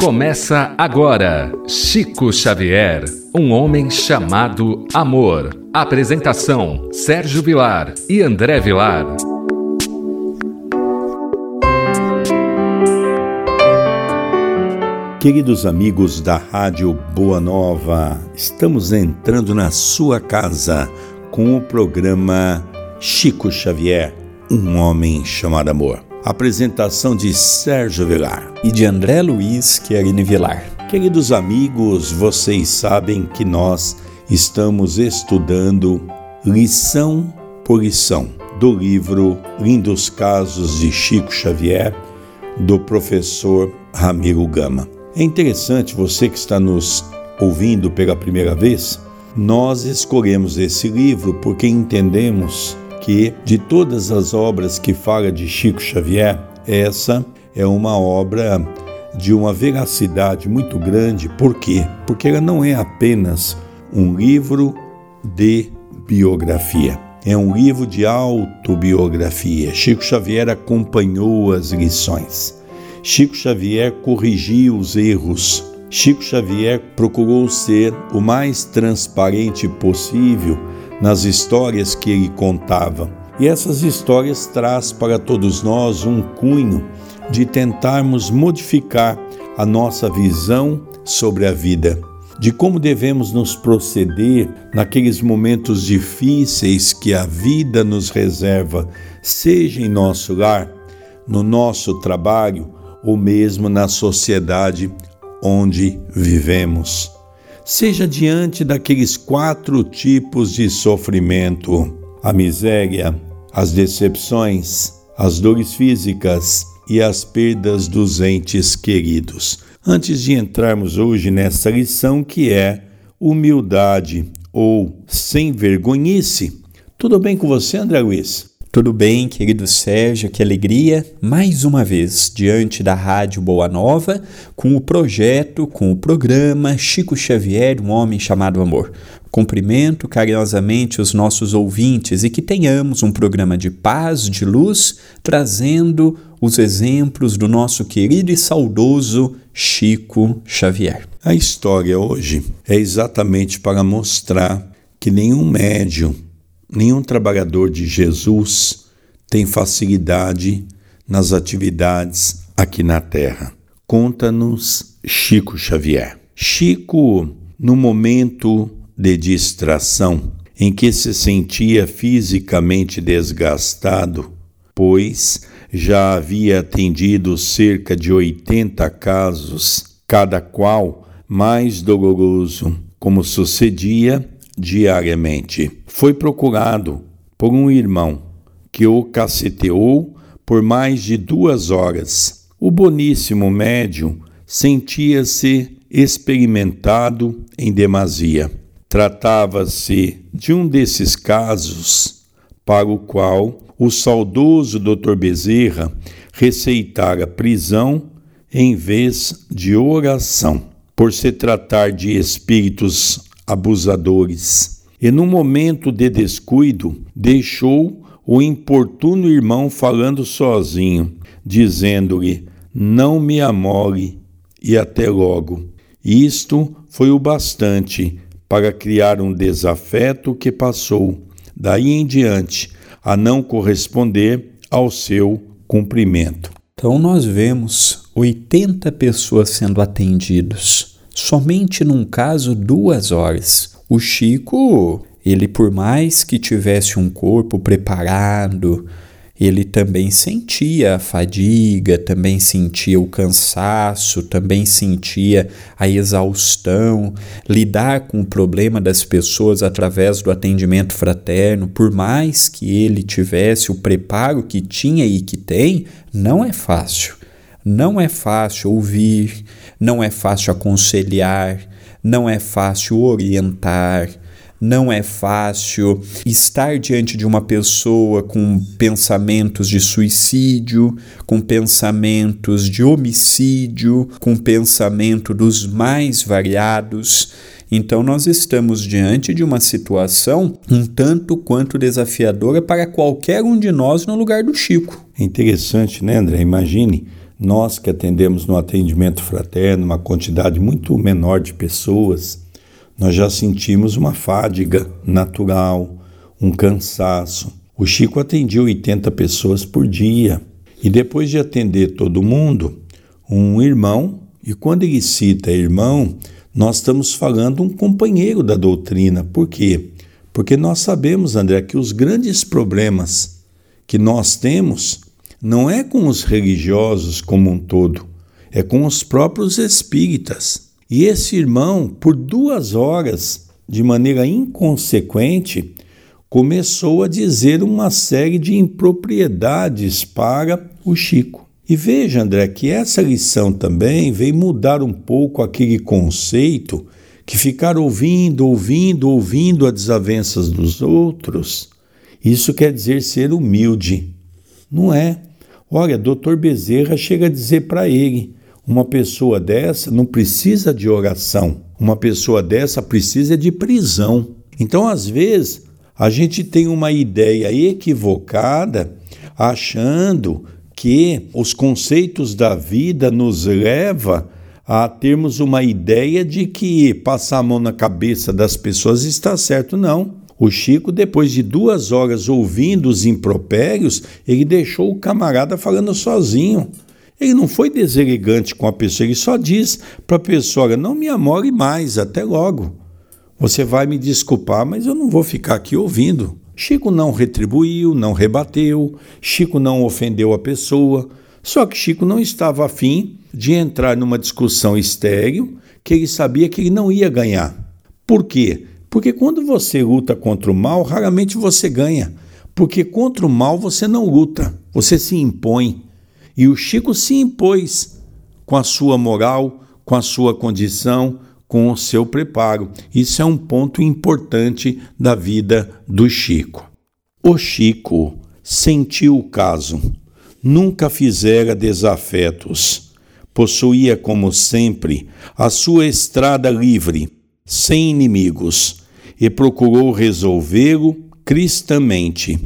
Começa agora Chico Xavier, um homem chamado amor. Apresentação: Sérgio Vilar e André Vilar. Queridos amigos da Rádio Boa Nova, estamos entrando na sua casa com o programa Chico Xavier, um homem chamado amor. Apresentação de Sérgio Vilar e de André Luiz Querini Vilar. Queridos amigos, vocês sabem que nós estamos estudando lição por lição do livro Lindos Casos de Chico Xavier, do professor Ramiro Gama. É interessante você que está nos ouvindo pela primeira vez, nós escolhemos esse livro porque entendemos que de todas as obras que fala de Chico Xavier, essa é uma obra de uma veracidade muito grande. Por quê? Porque ela não é apenas um livro de biografia. É um livro de autobiografia. Chico Xavier acompanhou as lições. Chico Xavier corrigiu os erros. Chico Xavier procurou ser o mais transparente possível nas histórias que ele contava. E essas histórias traz para todos nós um cunho de tentarmos modificar a nossa visão sobre a vida, de como devemos nos proceder naqueles momentos difíceis que a vida nos reserva, seja em nosso lar, no nosso trabalho ou mesmo na sociedade onde vivemos seja diante daqueles quatro tipos de sofrimento: a miséria, as decepções, as dores físicas e as perdas dos entes queridos. Antes de entrarmos hoje nessa lição que é humildade ou sem vergonhice, tudo bem com você, André Luiz? Tudo bem, querido Sérgio, que alegria, mais uma vez, diante da Rádio Boa Nova, com o projeto, com o programa Chico Xavier, um homem chamado amor. Cumprimento carinhosamente os nossos ouvintes e que tenhamos um programa de paz, de luz, trazendo os exemplos do nosso querido e saudoso Chico Xavier. A história hoje é exatamente para mostrar que nenhum médium Nenhum trabalhador de Jesus tem facilidade nas atividades aqui na Terra. Conta-nos Chico Xavier. Chico, no momento de distração em que se sentia fisicamente desgastado, pois já havia atendido cerca de 80 casos, cada qual mais doloroso, como sucedia diariamente. Foi procurado por um irmão que o caceteou por mais de duas horas. O boníssimo médium sentia-se experimentado em demasia. Tratava-se de um desses casos para o qual o saudoso Dr. Bezerra receitara prisão em vez de oração, por se tratar de espíritos abusadores. E num momento de descuido, deixou o importuno irmão falando sozinho, dizendo-lhe: Não me amole e até logo. Isto foi o bastante para criar um desafeto que passou, daí em diante, a não corresponder ao seu cumprimento. Então nós vemos 80 pessoas sendo atendidos somente num caso duas horas. O Chico, ele por mais que tivesse um corpo preparado, ele também sentia a fadiga, também sentia o cansaço, também sentia a exaustão. Lidar com o problema das pessoas através do atendimento fraterno, por mais que ele tivesse o preparo que tinha e que tem, não é fácil. Não é fácil ouvir, não é fácil aconselhar, não é fácil orientar, não é fácil estar diante de uma pessoa com pensamentos de suicídio, com pensamentos de homicídio, com pensamento dos mais variados. Então, nós estamos diante de uma situação um tanto quanto desafiadora para qualquer um de nós no lugar do Chico. É interessante, né, André? Imagine Nós que atendemos no atendimento fraterno uma quantidade muito menor de pessoas, nós já sentimos uma fadiga natural, um cansaço. O Chico atendia 80 pessoas por dia e depois de atender todo mundo, um irmão, e quando ele cita irmão, nós estamos falando um companheiro da doutrina. Por quê? Porque nós sabemos, André, que os grandes problemas que nós temos não é com os religiosos como um todo, é com os próprios espíritas. E esse irmão, por duas horas, de maneira inconsequente, começou a dizer uma série de impropriedades para o Chico. E veja, André, que essa lição também veio mudar um pouco aquele conceito que ficar ouvindo, ouvindo, ouvindo as desavenças dos outros, isso quer dizer ser humilde. Não é. Olha, doutor Bezerra chega a dizer para ele: uma pessoa dessa não precisa de oração, uma pessoa dessa precisa de prisão. Então, às vezes, a gente tem uma ideia equivocada achando que os conceitos da vida nos leva a termos uma ideia de que passar a mão na cabeça das pessoas está certo. Não. O Chico, depois de duas horas ouvindo os impropérios, ele deixou o camarada falando sozinho. Ele não foi deselegante com a pessoa, ele só diz para a pessoa: não me amore mais, até logo. Você vai me desculpar, mas eu não vou ficar aqui ouvindo. Chico não retribuiu, não rebateu, Chico não ofendeu a pessoa, só que Chico não estava afim de entrar numa discussão estéril que ele sabia que ele não ia ganhar. Por quê? Porque quando você luta contra o mal, raramente você ganha. Porque contra o mal você não luta, você se impõe. E o Chico se impôs com a sua moral, com a sua condição, com o seu preparo. Isso é um ponto importante da vida do Chico. O Chico sentiu o caso, nunca fizera desafetos. Possuía, como sempre, a sua estrada livre, sem inimigos, e procurou resolvê-lo cristamente.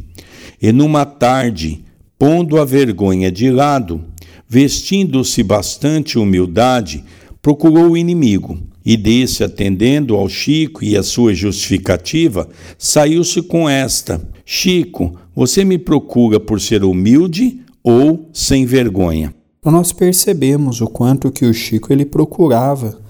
E numa tarde, pondo a vergonha de lado, vestindo-se bastante humildade, procurou o inimigo e desse, atendendo ao Chico e a sua justificativa, saiu-se com esta: Chico, você me procura por ser humilde ou sem vergonha? Nós percebemos o quanto que o Chico ele procurava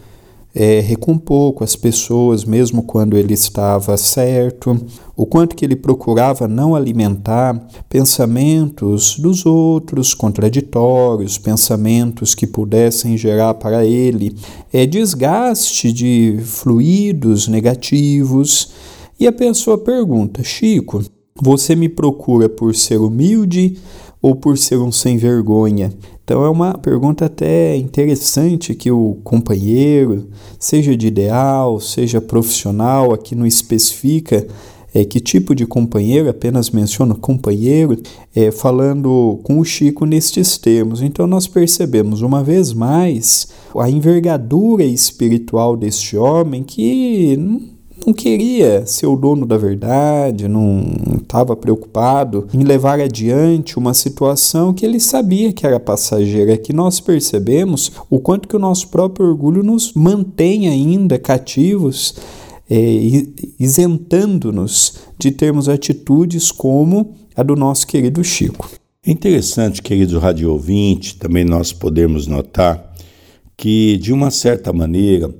é, recompor com as pessoas, mesmo quando ele estava certo, o quanto que ele procurava não alimentar pensamentos dos outros contraditórios, pensamentos que pudessem gerar para ele é, desgaste de fluidos negativos. E a pessoa pergunta: Chico, você me procura por ser humilde ou por ser um sem vergonha? Então é uma pergunta até interessante que o companheiro, seja de ideal, seja profissional, aqui não especifica é, que tipo de companheiro, apenas menciona companheiro, é, falando com o Chico nestes termos. Então nós percebemos uma vez mais a envergadura espiritual deste homem que não queria ser o dono da verdade, não estava preocupado em levar adiante uma situação que ele sabia que era passageira, que nós percebemos o quanto que o nosso próprio orgulho nos mantém ainda cativos, é, isentando-nos de termos atitudes como a do nosso querido Chico. É interessante, querido rádio ouvinte, também nós podemos notar que, de uma certa maneira,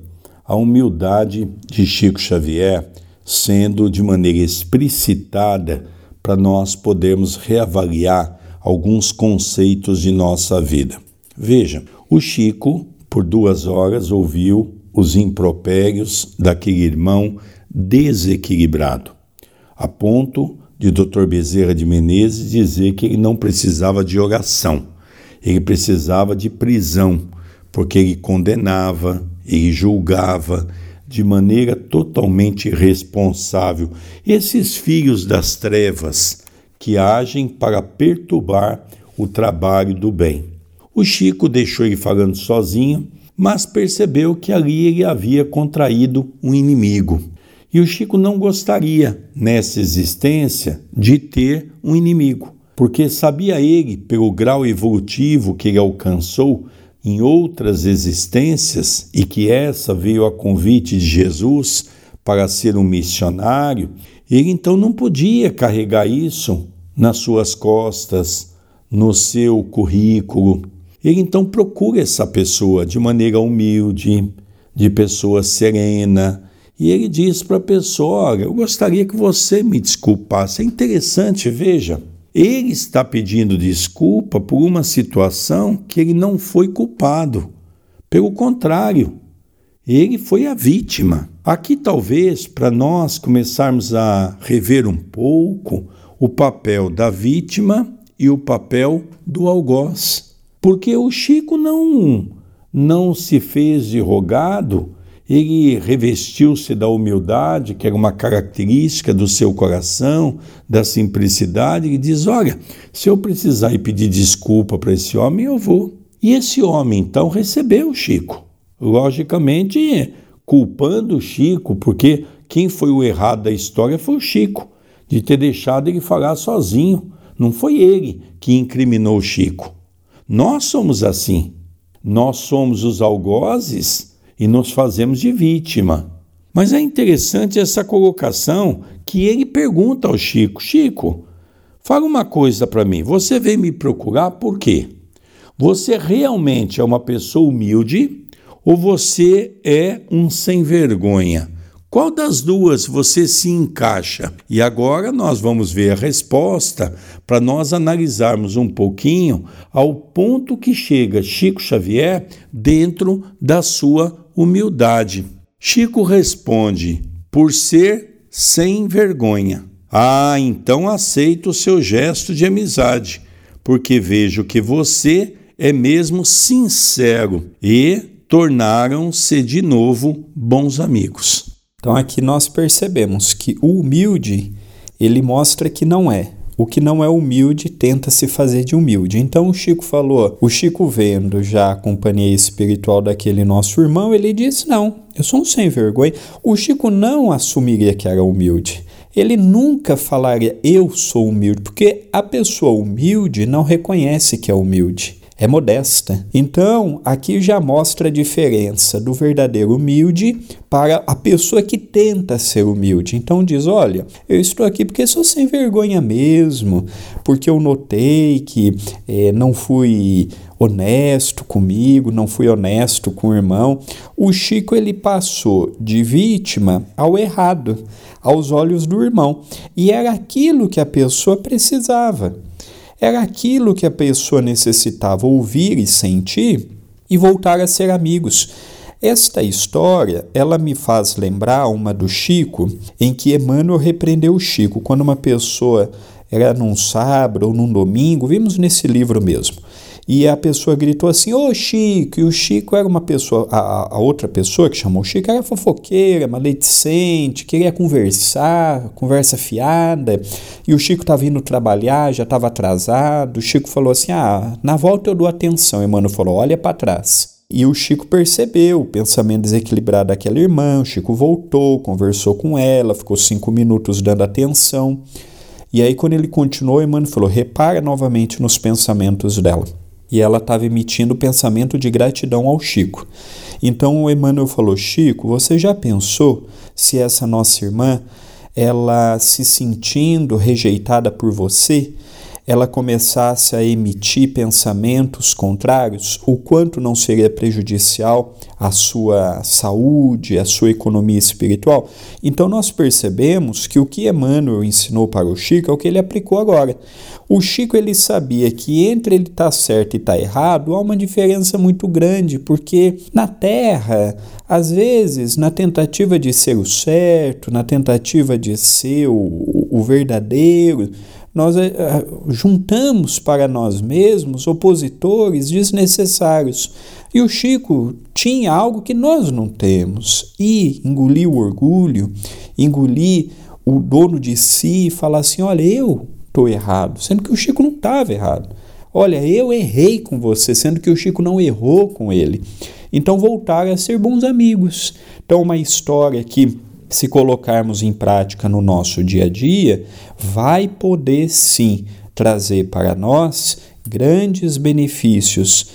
a humildade de Chico Xavier sendo de maneira explicitada para nós podermos reavaliar alguns conceitos de nossa vida. Veja, o Chico, por duas horas, ouviu os impropérios daquele irmão desequilibrado, a ponto de Dr. Bezerra de Menezes dizer que ele não precisava de oração, ele precisava de prisão, porque ele condenava, ele julgava de maneira totalmente responsável esses filhos das trevas que agem para perturbar o trabalho do bem. O Chico deixou ele falando sozinho, mas percebeu que ali ele havia contraído um inimigo. E o Chico não gostaria, nessa existência, de ter um inimigo. porque sabia ele, pelo grau evolutivo que ele alcançou em outras existências e que essa veio a convite de Jesus para ser um missionário, ele então não podia carregar isso nas suas costas, no seu currículo. Ele então procura essa pessoa de maneira humilde, de pessoa serena, e ele diz para a pessoa: Olha, eu gostaria que você me desculpasse. É interessante, veja. Ele está pedindo desculpa por uma situação que ele não foi culpado. Pelo contrário, ele foi a vítima. Aqui, talvez, para nós começarmos a rever um pouco o papel da vítima e o papel do algoz. Porque o Chico não, não se fez de rogado, ele revestiu-se da humildade, que era uma característica do seu coração, da simplicidade, e diz: Olha, se eu precisar ir pedir desculpa para esse homem, eu vou. E esse homem então recebeu o Chico logicamente culpando o Chico, porque quem foi o errado da história foi o Chico, de ter deixado ele falar sozinho. Não foi ele que incriminou o Chico. Nós somos assim. Nós somos os algozes e nos fazemos de vítima. Mas é interessante essa colocação que ele pergunta ao Chico: Chico, fala uma coisa para mim. Você veio me procurar por quê? Você realmente é uma pessoa humilde ou você é um sem vergonha? Qual das duas você se encaixa? E agora nós vamos ver a resposta para nós analisarmos um pouquinho ao ponto que chega Chico Xavier dentro da sua humildade. Chico responde: por ser sem vergonha. Ah, então aceito o seu gesto de amizade, porque vejo que você é mesmo sincero e tornaram-se de novo bons amigos. Então aqui nós percebemos que o humilde, ele mostra que não é. O que não é humilde tenta se fazer de humilde. Então o Chico falou, o Chico vendo já a companhia espiritual daquele nosso irmão, ele disse: "Não, eu sou um sem vergonha". O Chico não assumiria que era humilde. Ele nunca falaria eu sou humilde, porque a pessoa humilde não reconhece que é humilde é modesta. Então, aqui já mostra a diferença do verdadeiro humilde para a pessoa que tenta ser humilde. Então diz: "Olha, eu estou aqui porque sou sem vergonha mesmo, porque eu notei que é, não fui honesto comigo, não fui honesto com o irmão". O Chico ele passou de vítima ao errado, aos olhos do irmão, e era aquilo que a pessoa precisava. Era aquilo que a pessoa necessitava ouvir e sentir e voltar a ser amigos. Esta história, ela me faz lembrar uma do Chico, em que Emmanuel repreendeu o Chico quando uma pessoa era num sábado ou num domingo, vimos nesse livro mesmo e a pessoa gritou assim: Ô Chico! E o Chico era uma pessoa, a, a outra pessoa que chamou o Chico era fofoqueira, maledicente, queria conversar, conversa fiada. E o Chico estava indo trabalhar, já estava atrasado. O Chico falou assim: Ah, na volta eu dou atenção. E mano falou: Olha para trás. E o Chico percebeu o pensamento desequilibrado daquela irmã. O Chico voltou, conversou com ela, ficou cinco minutos dando atenção. E aí, quando ele continuou, Emmanuel falou: repara novamente nos pensamentos dela e ela estava emitindo pensamento de gratidão ao Chico. Então o Emmanuel falou: Chico, você já pensou se essa nossa irmã, ela se sentindo rejeitada por você, ela começasse a emitir pensamentos contrários, o quanto não seria prejudicial à sua saúde, à sua economia espiritual? Então nós percebemos que o que Emmanuel ensinou para o Chico é o que ele aplicou agora. O Chico ele sabia que entre ele estar tá certo e estar tá errado há uma diferença muito grande, porque na Terra, às vezes, na tentativa de ser o certo, na tentativa de ser o, o verdadeiro, nós uh, juntamos para nós mesmos opositores desnecessários. E o Chico tinha algo que nós não temos. E engolir o orgulho, engolir o dono de si e falar assim: olha, eu estou errado, sendo que o Chico não estava errado. Olha, eu errei com você, sendo que o Chico não errou com ele. Então voltaram a ser bons amigos. Então, uma história que se colocarmos em prática no nosso dia a dia, vai poder sim trazer para nós grandes benefícios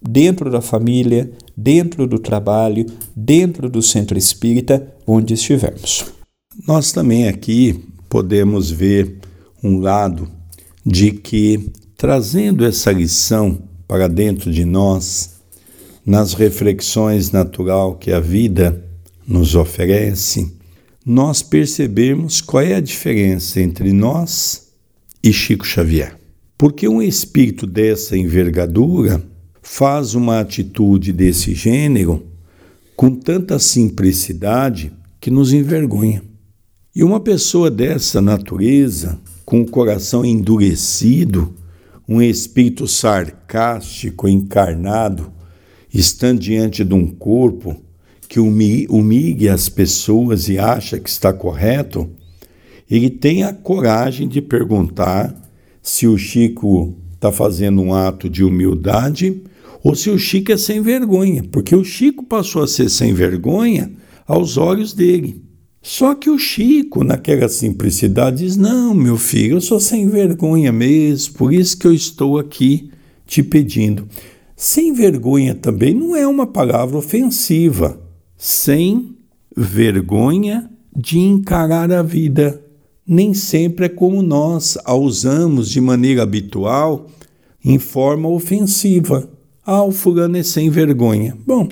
dentro da família, dentro do trabalho, dentro do centro espírita, onde estivermos. Nós também aqui podemos ver um lado de que, trazendo essa lição para dentro de nós, nas reflexões natural que a vida nos oferece, nós percebemos qual é a diferença entre nós e Chico Xavier. Porque um espírito dessa envergadura faz uma atitude desse gênero com tanta simplicidade que nos envergonha. E uma pessoa dessa natureza, com o coração endurecido, um espírito sarcástico encarnado, estando diante de um corpo que humilha as pessoas e acha que está correto, ele tem a coragem de perguntar se o Chico está fazendo um ato de humildade ou se o Chico é sem vergonha, porque o Chico passou a ser sem vergonha aos olhos dele. Só que o Chico, naquela simplicidade, diz: Não, meu filho, eu sou sem vergonha mesmo, por isso que eu estou aqui te pedindo. Sem vergonha também não é uma palavra ofensiva. Sem vergonha de encarar a vida. Nem sempre é como nós a usamos de maneira habitual, em forma ofensiva. Ah, o fulano é sem vergonha. Bom,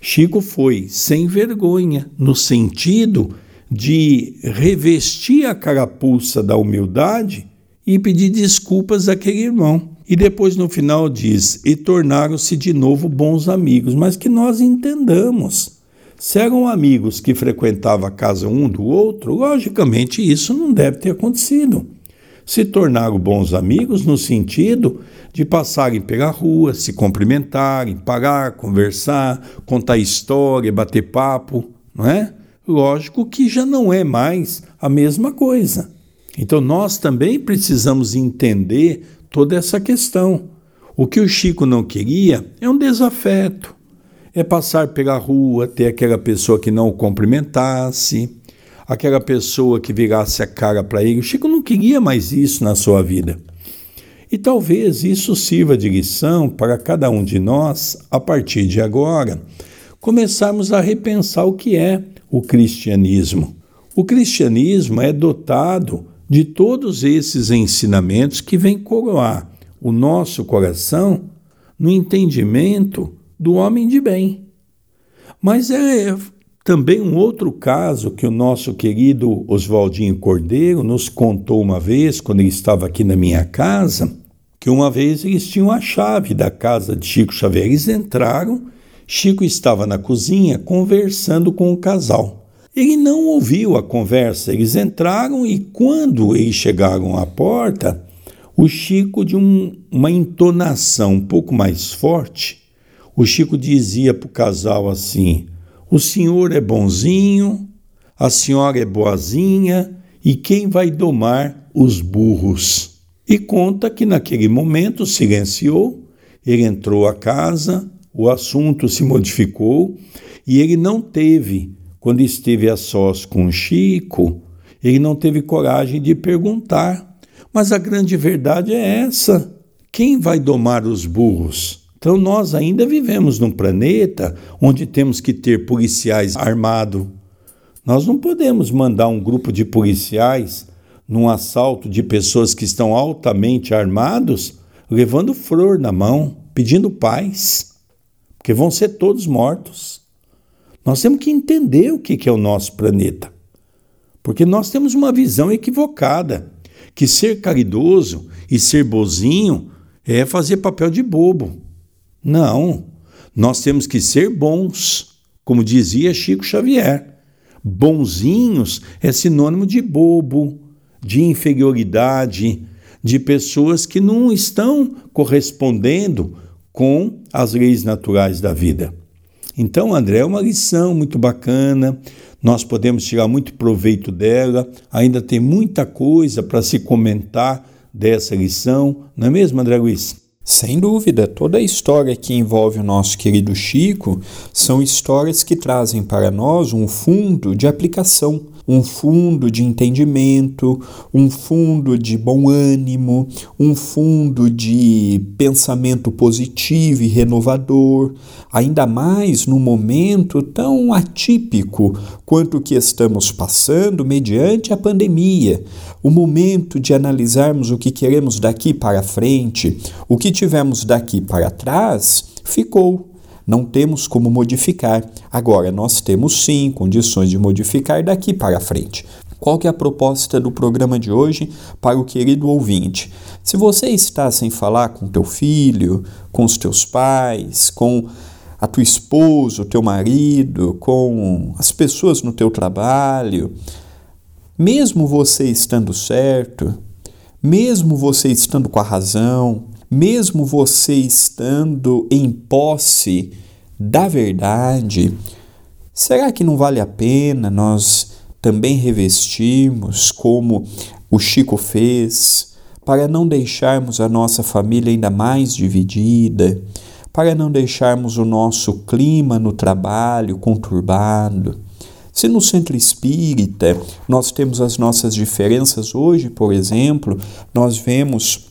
Chico foi sem vergonha, no sentido de revestir a carapuça da humildade e pedir desculpas àquele irmão. E depois no final diz: e tornaram-se de novo bons amigos, mas que nós entendamos. Se eram amigos que frequentavam a casa um do outro, logicamente isso não deve ter acontecido se tornaram bons amigos no sentido de passarem pela rua, se cumprimentarem, parar, conversar, contar história, bater papo, não é? Lógico que já não é mais a mesma coisa. Então nós também precisamos entender toda essa questão. O que o Chico não queria é um desafeto, é passar pela rua, ter aquela pessoa que não o cumprimentasse, aquela pessoa que virasse a cara para ele. O Chico não queria mais isso na sua vida. E talvez isso sirva de lição para cada um de nós, a partir de agora, começarmos a repensar o que é o cristianismo. O cristianismo é dotado de todos esses ensinamentos que vêm coroar o nosso coração no entendimento do homem de bem. Mas é também um outro caso que o nosso querido Oswaldinho Cordeiro nos contou uma vez, quando ele estava aqui na minha casa, que uma vez eles tinham a chave da casa de Chico Xavier. Eles entraram, Chico estava na cozinha conversando com o casal. Ele não ouviu a conversa, eles entraram e quando eles chegaram à porta, o Chico, de um, uma entonação um pouco mais forte, o Chico dizia para o casal assim: o senhor é bonzinho, a senhora é boazinha, e quem vai domar os burros? E conta que naquele momento silenciou, ele entrou à casa, o assunto se modificou e ele não teve, quando esteve a sós com Chico, ele não teve coragem de perguntar. Mas a grande verdade é essa: quem vai domar os burros? Então nós ainda vivemos num planeta onde temos que ter policiais armados. Nós não podemos mandar um grupo de policiais num assalto de pessoas que estão altamente armados, levando flor na mão, pedindo paz, porque vão ser todos mortos. Nós temos que entender o que é o nosso planeta, porque nós temos uma visão equivocada que ser caridoso e ser bozinho é fazer papel de bobo. Não, nós temos que ser bons, como dizia Chico Xavier. Bonzinhos é sinônimo de bobo, de inferioridade, de pessoas que não estão correspondendo com as leis naturais da vida. Então, André, é uma lição muito bacana, nós podemos tirar muito proveito dela, ainda tem muita coisa para se comentar dessa lição, não é mesmo, André Luiz? Sem dúvida, toda a história que envolve o nosso querido Chico são histórias que trazem para nós um fundo de aplicação. Um fundo de entendimento, um fundo de bom ânimo, um fundo de pensamento positivo e renovador, ainda mais num momento tão atípico quanto o que estamos passando mediante a pandemia. O momento de analisarmos o que queremos daqui para frente, o que tivemos daqui para trás, ficou não temos como modificar. Agora, nós temos sim condições de modificar daqui para frente. Qual que é a proposta do programa de hoje para o querido ouvinte? Se você está sem falar com teu filho, com os teus pais, com a tua esposa, o teu marido, com as pessoas no teu trabalho, mesmo você estando certo, mesmo você estando com a razão, mesmo você estando em posse da verdade, será que não vale a pena nós também revestirmos como o Chico fez, para não deixarmos a nossa família ainda mais dividida, para não deixarmos o nosso clima no trabalho conturbado? Se no centro espírita nós temos as nossas diferenças hoje, por exemplo, nós vemos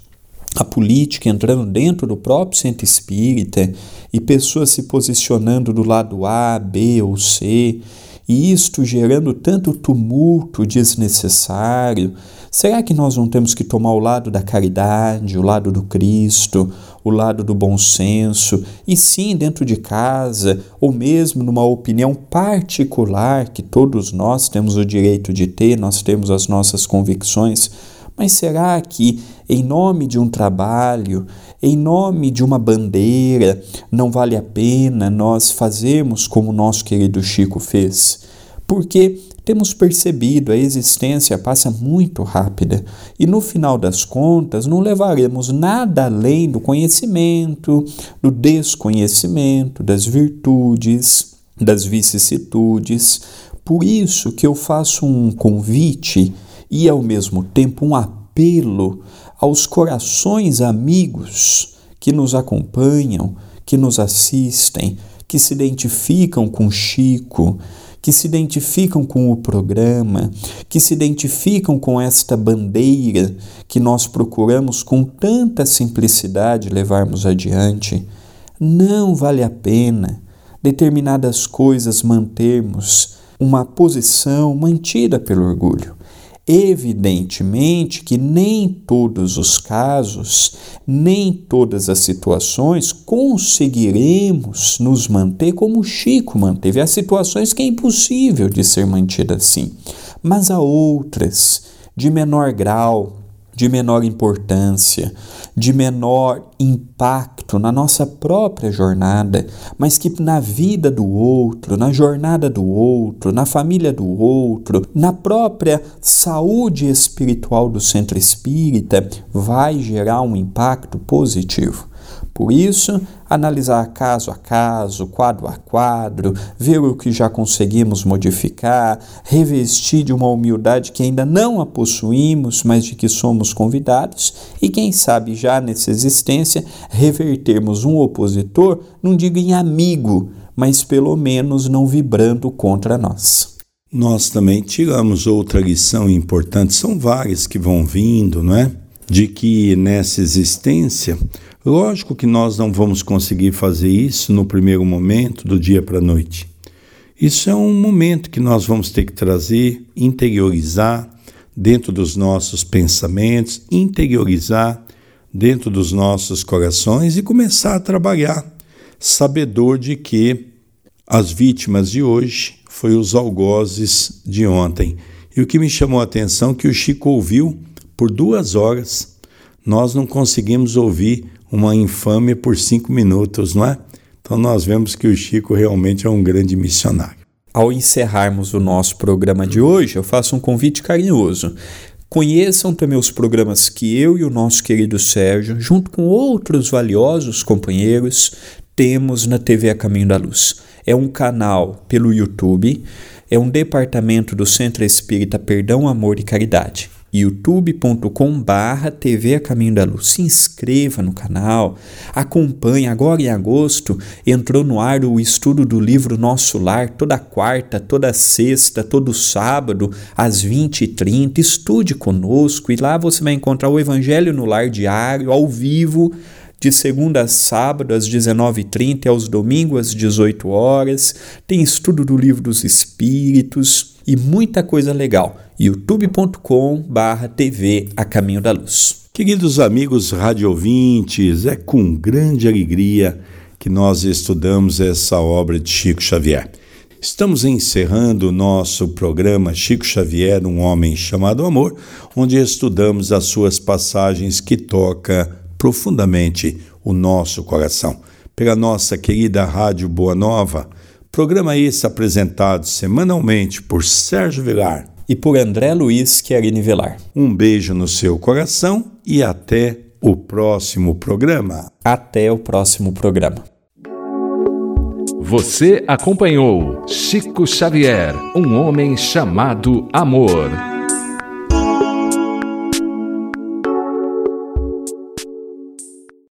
a política entrando dentro do próprio centro espírita e pessoas se posicionando do lado A, B ou C, e isto gerando tanto tumulto desnecessário. Será que nós não temos que tomar o lado da caridade, o lado do Cristo, o lado do bom senso, e sim dentro de casa, ou mesmo numa opinião particular que todos nós temos o direito de ter, nós temos as nossas convicções? Mas será que, em nome de um trabalho, em nome de uma bandeira, não vale a pena nós fazermos como o nosso querido Chico fez? Porque temos percebido a existência passa muito rápida e no final das contas não levaremos nada além do conhecimento, do desconhecimento, das virtudes, das vicissitudes. Por isso que eu faço um convite e, ao mesmo tempo, um apelo aos corações amigos que nos acompanham, que nos assistem, que se identificam com Chico, que se identificam com o programa, que se identificam com esta bandeira que nós procuramos com tanta simplicidade levarmos adiante. Não vale a pena determinadas coisas mantermos uma posição mantida pelo orgulho. Evidentemente que nem todos os casos, nem todas as situações conseguiremos nos manter como Chico manteve. Há situações que é impossível de ser mantida assim, mas há outras de menor grau, de menor importância, de menor impacto na nossa própria jornada, mas que na vida do outro, na jornada do outro, na família do outro, na própria saúde espiritual do centro espírita, vai gerar um impacto positivo. Por isso, analisar caso a caso, quadro a quadro, ver o que já conseguimos modificar, revestir de uma humildade que ainda não a possuímos, mas de que somos convidados, e quem sabe já nessa existência revertermos um opositor, não digo em amigo, mas pelo menos não vibrando contra nós. Nós também tiramos outra lição importante, são várias que vão vindo, não é? De que nessa existência Lógico que nós não vamos conseguir fazer isso no primeiro momento, do dia para a noite. Isso é um momento que nós vamos ter que trazer, interiorizar dentro dos nossos pensamentos, interiorizar dentro dos nossos corações e começar a trabalhar, sabedor de que as vítimas de hoje foi os algozes de ontem. E o que me chamou a atenção é que o Chico ouviu por duas horas. Nós não conseguimos ouvir uma infâmia por cinco minutos, não é? Então nós vemos que o Chico realmente é um grande missionário. Ao encerrarmos o nosso programa de hoje, eu faço um convite carinhoso. Conheçam também os programas que eu e o nosso querido Sérgio, junto com outros valiosos companheiros, temos na TV A Caminho da Luz. É um canal pelo YouTube, é um departamento do Centro Espírita Perdão, Amor e Caridade. youtube.com barra TV a Caminho da Luz. Se inscreva no canal, acompanhe. Agora em agosto entrou no ar o estudo do livro Nosso Lar, toda quarta, toda sexta, todo sábado, às 20h30. Estude conosco e lá você vai encontrar o Evangelho no Lar diário, ao vivo, de segunda a sábado às 19h30 e aos domingos às 18 horas. Tem estudo do Livro dos Espíritos e muita coisa legal. youtube.com/barra TV A Caminho da Luz. Queridos amigos radiovintes, é com grande alegria que nós estudamos essa obra de Chico Xavier. Estamos encerrando o nosso programa Chico Xavier, um homem chamado amor, onde estudamos as suas passagens que toca profundamente o nosso coração. Pela nossa querida Rádio Boa Nova, programa esse apresentado semanalmente por Sérgio Vilar e por André Luiz Querini Velar. Um beijo no seu coração e até o próximo programa. Até o próximo programa. Você acompanhou Chico Xavier, um homem chamado Amor.